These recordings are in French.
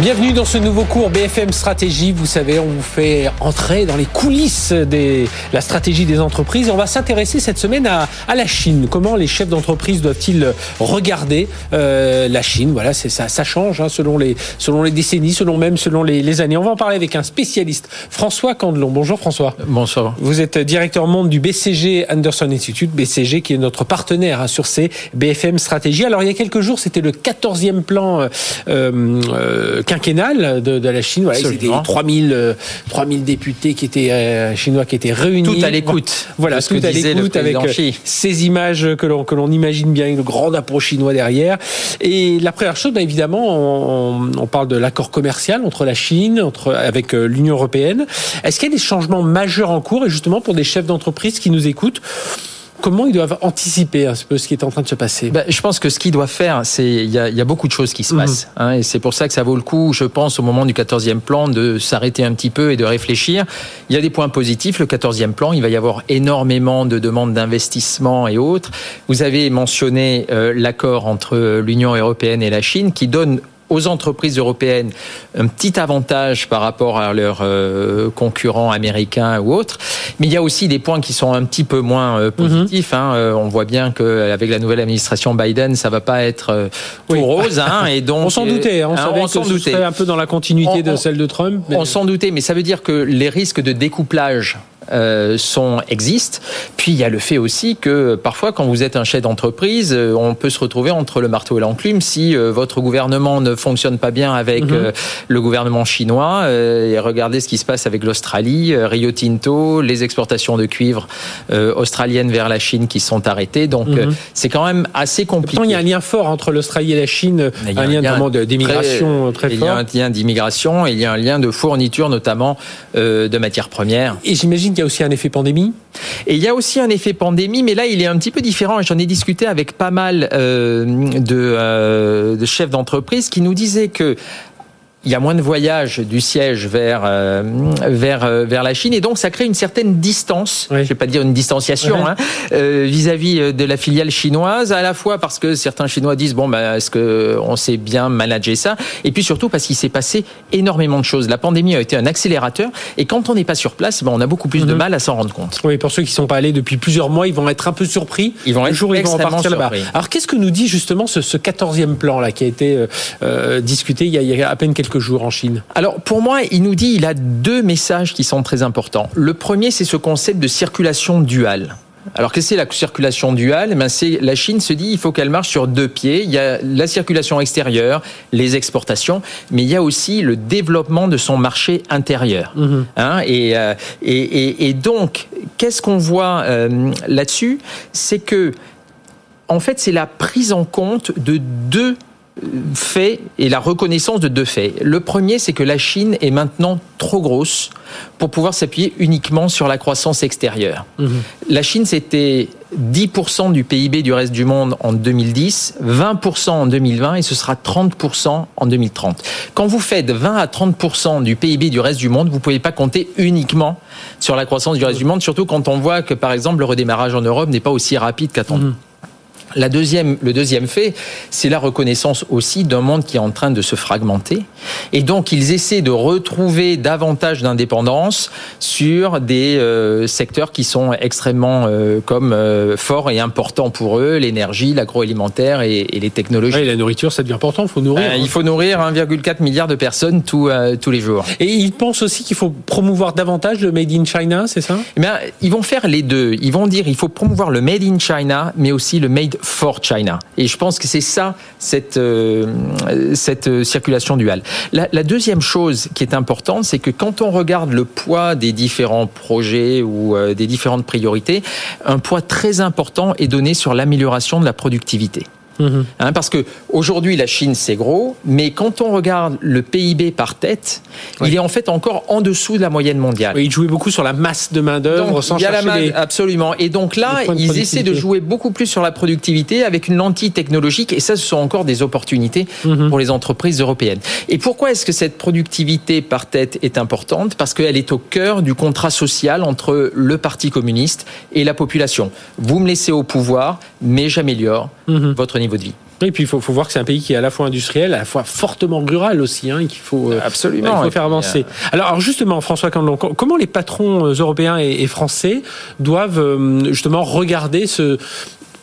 Bienvenue dans ce nouveau cours BFM Stratégie. Vous savez, on vous fait entrer dans les coulisses de la stratégie des entreprises. On va s'intéresser cette semaine à, à, la Chine. Comment les chefs d'entreprise doivent-ils regarder euh, la Chine? Voilà, c'est ça, ça change hein, selon les selon les décennies, selon même selon les, les, années. On va en parler avec un spécialiste, François Candelon. Bonjour François. Bonsoir. Vous êtes directeur monde du BCG Anderson Institute, BCG qui est notre partenaire hein, sur ces BFM Stratégie. Alors il y a quelques jours, c'était le 14e plan. Euh, euh, quinquennal de, de, la Chine. Voilà, c'était 3000, 3000 députés qui étaient euh, chinois qui étaient réunis. Tout à l'écoute. Voilà, tout à l'écoute avec euh, ces images que l'on que l'on imagine bien, le grand drapeau chinois derrière. Et la première chose, bah, évidemment, on, on, parle de l'accord commercial entre la Chine, entre avec euh, l'Union européenne. Est-ce qu'il y a des changements majeurs en cours et justement pour des chefs d'entreprise qui nous écoutent? Comment ils doivent anticiper un peu ce qui est en train de se passer ben, Je pense que ce qu'ils doivent faire, c'est il y, y, a beaucoup de choses qui se passent. Hein, et c'est pour ça que ça vaut le coup, je pense, au moment du 14e plan, de s'arrêter un petit peu et de réfléchir. Il y a des points positifs. Le 14e plan, il va y avoir énormément de demandes d'investissement et autres. Vous avez mentionné euh, l'accord entre l'Union européenne et la Chine qui donne aux entreprises européennes un petit avantage par rapport à leurs euh, concurrents américains ou autres. Mais il y a aussi des points qui sont un petit peu moins euh, positifs. Mm -hmm. hein. euh, on voit bien qu'avec la nouvelle administration Biden, ça va pas être tout oui. rose. Hein, et donc, on s'en doutait. Hein, on, savait on que ce serait un peu dans la continuité on, de celle de Trump. Mais... On s'en doutait, mais ça veut dire que les risques de découplage euh, sont existent. Puis il y a le fait aussi que parfois, quand vous êtes un chef d'entreprise, on peut se retrouver entre le marteau et l'enclume si euh, votre gouvernement ne fonctionne pas bien avec mm -hmm. euh, le gouvernement chinois. et regardez ce qui se passe avec l'Australie, Rio Tinto, les exportations de cuivre australiennes vers la Chine qui sont arrêtées. Donc mm -hmm. c'est quand même assez compliqué. Pourtant, il y a un lien fort entre l'Australie et la Chine, un, un, lien notamment d'immigration très, très, fort. Il y a un lien d'immigration il y a un lien de fourniture notamment de matières premières. Et j'imagine qu'il y a aussi un effet pandémie Et il y a aussi un effet pandémie, mais là, il est un petit peu différent. J'en ai discuté avec pas mal euh, euh, de chefs d'entreprise qui nous disaient que il y a moins de voyages du siège vers euh, vers euh, vers la Chine et donc ça crée une certaine distance. Oui. Je vais pas dire une distanciation vis-à-vis ouais. euh, vis -vis de la filiale chinoise, à la fois parce que certains Chinois disent bon bah est-ce que on sait bien manager ça, et puis surtout parce qu'il s'est passé énormément de choses. La pandémie a été un accélérateur et quand on n'est pas sur place, ben, on a beaucoup plus mm -hmm. de mal à s'en rendre compte. Oui, pour ceux qui sont pas allés depuis plusieurs mois, ils vont être un peu surpris. Ils vont être jour ils vont repartir là-bas. Alors qu'est-ce que nous dit justement ce, ce 14e plan là qui a été euh, discuté il y, a, il y a à peine quelques jours en Chine Alors pour moi, il nous dit il a deux messages qui sont très importants. Le premier, c'est ce concept de circulation duale. Alors qu'est-ce que c'est la circulation duale? Eh C'est la Chine se dit il faut qu'elle marche sur deux pieds. Il y a la circulation extérieure, les exportations, mais il y a aussi le développement de son marché intérieur. Mm -hmm. hein, et, euh, et, et, et, donc qu'est-ce qu'on voit euh, là-dessus? C'est que en fait c'est la prise en compte de deux fait et la reconnaissance de deux faits. Le premier, c'est que la Chine est maintenant trop grosse pour pouvoir s'appuyer uniquement sur la croissance extérieure. Mmh. La Chine, c'était 10% du PIB du reste du monde en 2010, 20% en 2020 et ce sera 30% en 2030. Quand vous faites 20 à 30% du PIB du reste du monde, vous ne pouvez pas compter uniquement sur la croissance du reste du monde, surtout quand on voit que, par exemple, le redémarrage en Europe n'est pas aussi rapide qu'attendu. Mmh. La deuxième, le deuxième fait, c'est la reconnaissance aussi d'un monde qui est en train de se fragmenter. Et donc, ils essaient de retrouver davantage d'indépendance sur des euh, secteurs qui sont extrêmement euh, comme euh, forts et importants pour eux, l'énergie, l'agroalimentaire et, et, les technologies. et la nourriture, ça devient important, il faut nourrir. il faut nourrir 1,4 milliard de personnes tout, tous les jours. Et ils pensent aussi qu'il faut promouvoir davantage le Made in China, c'est ça? Eh bien, Ils vont faire les deux. Ils vont dire il faut promouvoir le Made in China, mais aussi le Made for China. Et je pense que c'est ça, cette, euh, cette circulation duale. La, la, deuxième chose qui est importante, c'est que quand on regarde le poids des différents projets ou euh, des différentes priorités, un poids très important est donné sur l'amélioration de la productivité. Hein, parce que aujourd'hui la Chine c'est gros, mais quand on regarde le PIB par tête, il est en fait encore en dessous de la moyenne mondiale. il jouait beaucoup sur la masse de main d'œuvre sans il y a la masse, absolument. Et donc là, ils essaient de jouer beaucoup plus sur la productivité avec une lentille technologique, et ça, ce sont encore des opportunités mhm. pour les entreprises européennes. Et pourquoi est-ce que cette productivité par tête est importante? Parce qu'elle est au cœur du contrat social entre le Parti communiste et la population. Vous me laissez au pouvoir, mais j'améliore mhm. votre niveau de vie. Et puis il faut, voir que c'est un pays qui est à la fois industriel, à la fois fortement rural aussi, hein, qu'il faut euh, absolument il faut faire avancer. Alors, justement, François Candelon, comment les patrons euh, européens et, français doivent euh, justement regarder ce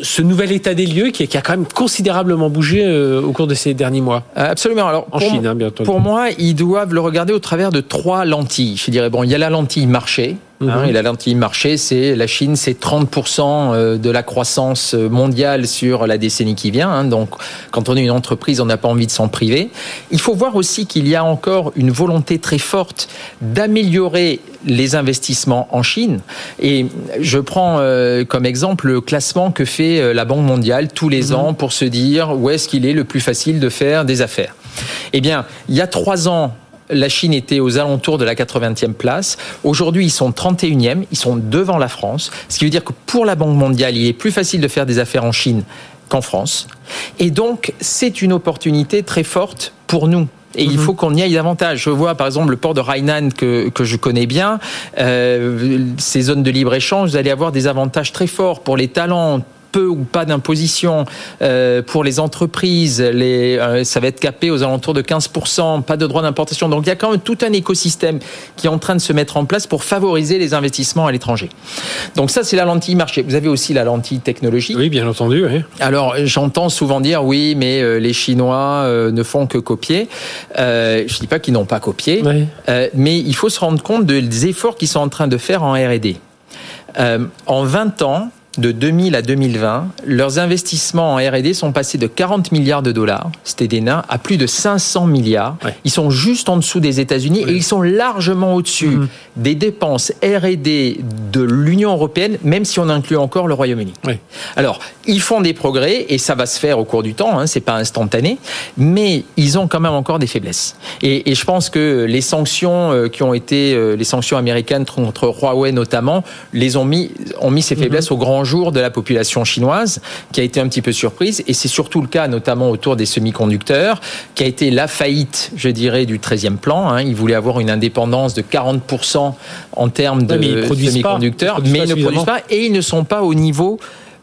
ce nouvel état des lieux qui, a quand même considérablement bougé au cours de ces derniers mois? Absolument. Alors en Chine, hein, bientôt. Pour moi, ils doivent le regarder au travers de trois lentilles. Je dirais bon, il y a la lentille marché, Hein, mhm. et la lentille marché, c'est la Chine, c'est 30% euh, de la croissance mondiale sur la décennie qui vient. Hein. donc, quand on est une entreprise, on n'a pas envie de s'en priver. Il faut voir aussi qu'il y a encore une volonté très forte d'améliorer les investissements en Chine. Et je prends euh, comme exemple le classement que fait euh, la Banque mondiale tous les mhm. ans pour se dire où est-ce qu'il est le plus facile de faire des affaires. Eh bien, il y a trois ans, la Chine était aux alentours de la 80e place. Aujourd'hui, ils sont 31e, ils sont devant la France, ce qui veut dire que pour la Banque mondiale, il est plus facile de faire des affaires en Chine qu'en France. Et donc, c'est une opportunité très forte pour nous. Et il mhm. faut qu'on y aille davantage. Je vois par exemple le port de Hainan que, que je connais bien. Euh, ces zones de libre-échange, vous allez avoir des avantages très forts pour les talents peu ou pas d'imposition euh, pour les entreprises, les, euh, ça va être capé aux alentours de 15%, pas de droit d'importation. Donc il y a quand même tout un écosystème qui est en train de se mettre en place pour favoriser les investissements à l'étranger. Donc ça, c'est la lentille marché. Vous avez aussi la lentille technologique. Oui, bien entendu. Oui. Alors j'entends souvent dire oui, mais euh, les Chinois ne font que copier. je ne dis pas qu'ils n'ont pas copié, mais il faut se rendre compte des efforts qu'ils sont en train de faire en R&D. en 20 ans, de 2000 à 2020, leurs investissements en R&D sont passés de 40 milliards de dollars, c'était des nains, à plus de 500 milliards. Ils sont juste en dessous des États-Unis et ils sont largement au-dessus mhm. des dépenses R&D de l'Union européenne, même si on inclut encore le Royaume-Uni. Alors, ils font des progrès et ça va se faire au cours du temps, hein, c'est pas instantané, mais ils ont quand même encore des faiblesses. Et, je pense que les sanctions euh, qui ont été, euh, les sanctions américaines contre Huawei notamment, les ont mis, ont mis ces mhm. faiblesses au grand jour de la population chinoise, qui a été un petit peu surprise, et c'est surtout le cas notamment autour des semi-conducteurs, qui a été la faillite, je dirais, du 13e plan. Hein. Ils voulaient avoir une indépendance de 40% en termes de semi-conducteurs, mais ils, ne produisent pas, et ils ne sont pas au niveau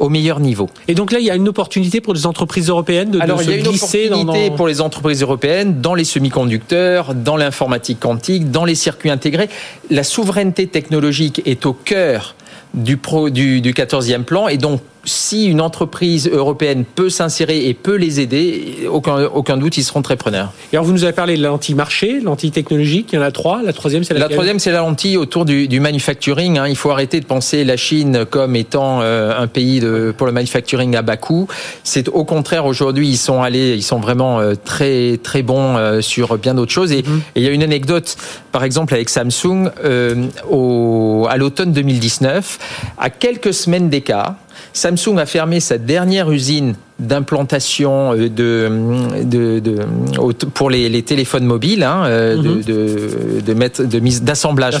au meilleur niveau. Et donc là, il y a une opportunité pour les entreprises européennes de, Alors, il y a une opportunité pour les entreprises européennes dans les semi-conducteurs, dans l'informatique quantique, dans les circuits intégrés. La souveraineté technologique est au cœur du, pro, du, du 14e plan et donc si une entreprise européenne peut s'insérer et peut les aider, aucun, aucun doute, ils seront très preneurs. Et alors, vous nous avez parlé de l'anti-marché, l'anti-technologique, il y en a trois. La troisième, c'est la troisième, c'est la lentille autour du, du manufacturing. Hein. Il faut arrêter de penser la Chine comme étant euh, un pays de, pour le manufacturing à bas coût. C'est au contraire, aujourd'hui, ils sont allés, ils sont vraiment euh, très, très bons euh, sur bien d'autres choses. Et, mm-hmm. et, il y a une anecdote, par exemple, avec Samsung, au, à l'automne 2019, à quelques semaines d'écart, Samsung a fermé sa dernière usine d'implantation euh, de, de, pour les, téléphones mobiles, hein, euh, mhm. de, de, mettre de mise d'assemblage,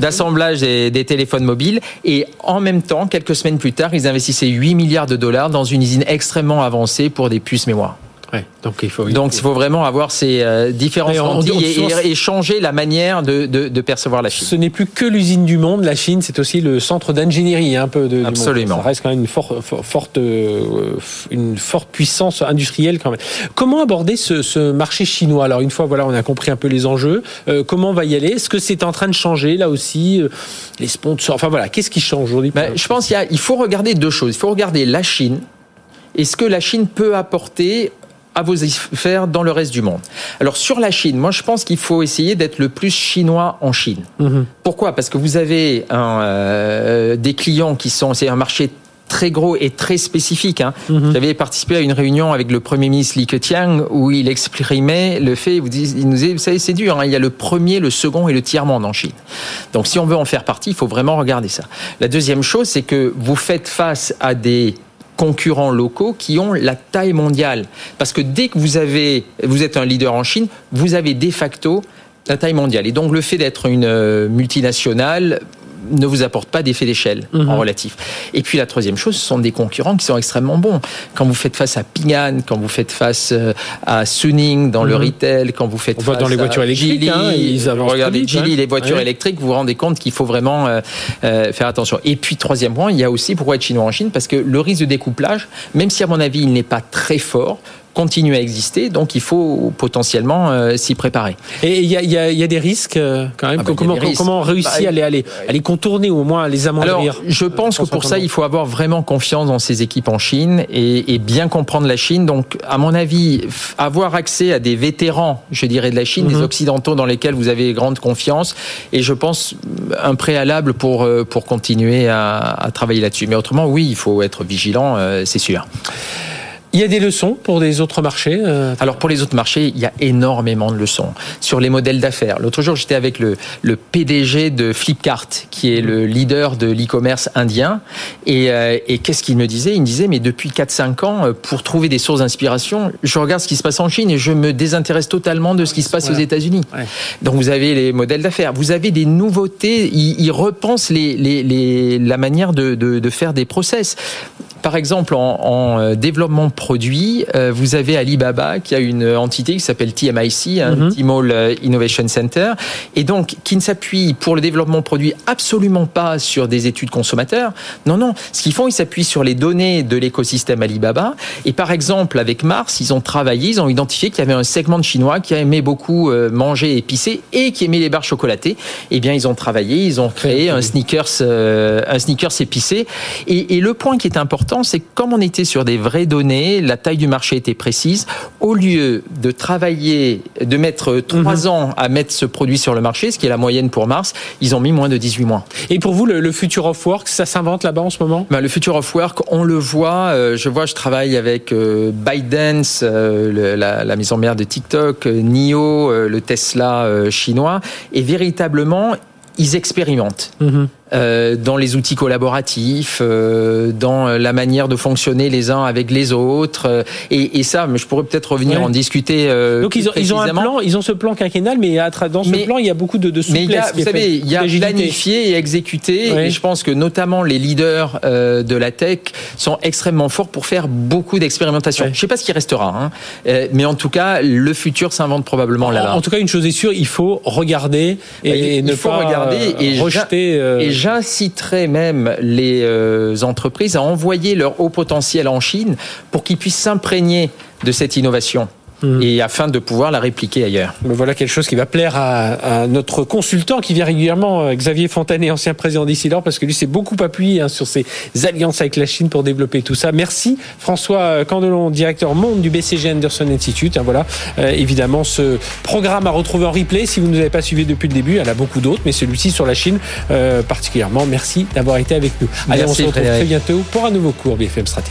d'assemblage des, des, téléphones mobiles. Et en même temps, quelques semaines plus tard, ils investissaient 8 milliards de dollars dans une usine extrêmement avancée pour des puces mémoire donc il faut, donc il faut vraiment avoir ces euh, différentes et, changer la manière de, de, percevoir la Chine. Ce n'est plus que l'usine du monde, la Chine, c'est aussi le centre d'ingénierie un peu de. Absolument. Ça reste quand même une, forte, euh, une forte puissance industrielle quand même. Comment aborder ce, marché chinois? Alors une fois voilà, on a compris un peu les enjeux. Euh, comment on va y aller? Est-ce que c'est en train de changer là aussi Les sponsors? Enfin voilà, qu'est-ce qui change aujourd'hui? Ben, Je pense qu'il il faut regarder deux choses. Il faut regarder la Chine et ce que la Chine peut apporter à vos affaires dans le reste du monde. Alors sur la Chine, moi je pense qu'il faut essayer d'être le plus chinois en Chine. Mhm. Pourquoi? Parce que vous avez un, euh, des clients qui sont, c'est un marché très gros et très spécifique. Hein. Mhm. J'avais participé à une réunion avec le Premier ministre Li Keqiang où il exprimait le fait, il nous disait, vous savez, c'est dur, hein, il y a le premier, le second et le tiers-monde en Chine. Donc si on veut en faire partie, il faut vraiment regarder ça. La deuxième chose, c'est que vous faites face à des concurrents locaux qui ont la taille mondiale. Parce que dès que vous êtes un leader en Chine, vous avez de facto la taille mondiale. Et donc le fait d'être une euh, multinationale ne vous apporte pas d'effet d'échelle Mhm. en relatif. Et puis la troisième chose, ce sont des concurrents qui sont extrêmement bons. Quand vous faites face à Ping An, quand vous faites face euh, à Suning dans le Mhm. retail, quand vous faites On face dans les à voitures électriques, hein, ils regardez vite, hein. les voitures Ouais. électriques, vous vous rendez compte qu'il faut vraiment euh, euh, faire attention. Et puis troisième point, il y a aussi pourquoi être chinois en Chine, parce que le risque de découplage, même si à mon avis il n'est pas très fort, continue à exister, donc il faut potentiellement euh, s'y préparer. Et il y y y a des risques euh, quand même. Ah comment, risques. comment on réussit Bah, à, les, à, les, à les contourner ou au moins à les Alors, amoindrir je pense que pour ça, il faut avoir vraiment confiance dans ces équipes en Chine et, et bien comprendre la Chine. Donc, à mon avis, avoir accès à des vétérans, je dirais, de la Chine, Mhm. des Occidentaux dans lesquels vous avez grande confiance, et je pense un préalable pour, euh, pour continuer à, à travailler là-dessus. Mais autrement, oui, il faut être vigilant, euh, c'est sûr. Il y a des leçons pour des autres marchés euh, Alors pour les autres marchés, il y a énormément de leçons sur les modèles d'affaires. L'autre jour, j'étais avec le, le PDG de Flipkart, qui est le leader de l'e-commerce indien. Et, euh, et qu'est-ce qu'il me disait? Il me disait, mais depuis 4-5 ans, euh, pour trouver des sources d'inspiration, je regarde ce qui se passe en Chine et je me désintéresse totalement de ce qui se passe Voilà. aux États-Unis. Ouais. Donc vous avez les modèles d'affaires, vous avez des nouveautés, ils, ils repensent les, les, les- la manière de, de, de faire des process. Par exemple, en, en euh, développement produit, euh, vous avez Alibaba qui a une entité qui s'appelle TMIC, un Mhm. Tmall euh, Innovation Center, et donc qui ne s'appuie pour le développement produit absolument pas sur des études consommateurs. Non, non. Ce qu'ils font, ils s'appuient sur les données de l'écosystème Alibaba. Et par exemple, avec Mars, ils ont travaillé, ils ont identifié qu'il y avait un segment de Chinois qui aimait beaucoup euh, manger épicé et qui aimait les barres chocolatées. Eh bien, ils ont travaillé, ils ont créé un sneakers, euh, un sneakers épicé. Et, et le point qui est important, c'est que comme on était sur des vraies données, la taille du marché était précise. Au lieu de travailler, de mettre trois ans à mettre ce produit sur le marché, ce qui est la moyenne pour Mars, ils ont mis moins de 18 mois. Et pour vous, le, le future of work, ça s'invente là-bas en ce moment? Ben, le Future of Work, on le voit. euh, je vois, je travaille avec euh, ByteDance, euh, le- la, la maison mère de TikTok, euh, NIO, le Tesla chinois, et véritablement, ils expérimentent Mhm. Euh, dans les outils collaboratifs, euh, dans la manière de fonctionner les uns avec les autres. euh, et, et ça, mais je pourrais peut-être revenir Ouais. en discuter. Donc ils ont, ils ont un plan, ils ont ce plan quinquennal, mais dans ce Mais- plan, il y a beaucoup de, de Mais souplesse. il y a, vous savez, il y a planifié et exécuté. Oui. Et je pense que notamment les leaders de la tech sont extrêmement forts pour faire beaucoup d'expérimentation. Ouais. Je ne sais pas ce qui restera, hein, mais en tout cas, le futur s'invente probablement En, là-bas. en tout cas, une chose est sûre, il faut regarder et, Il ne faut pas regarder et rejeter. euh, Et j'inciterai même les euh, entreprises à envoyer leur haut potentiel en Chine pour qu'ils puissent s'imprégner de cette innovation Mhm. et afin de pouvoir la répliquer ailleurs. Mais voilà quelque chose qui va plaire à, à notre consultant qui vient régulièrement, euh, Xavier Fontanet, ancien président d'Isilor, parce que lui s'est beaucoup appuyé hein, sur ses alliances avec la Chine pour développer tout ça. Merci François Candelon, directeur monde du BCG Anderson Institute. Hein, voilà, Euh, évidemment, ce programme à retrouver en replay si vous ne nous avez pas suivi depuis le début. Il y en a beaucoup d'autres, mais celui-ci sur la Chine euh, particulièrement. Merci d'avoir été avec nous. Allez, on se retrouve Frédéric. très bientôt pour un nouveau cours BFM Stratégie.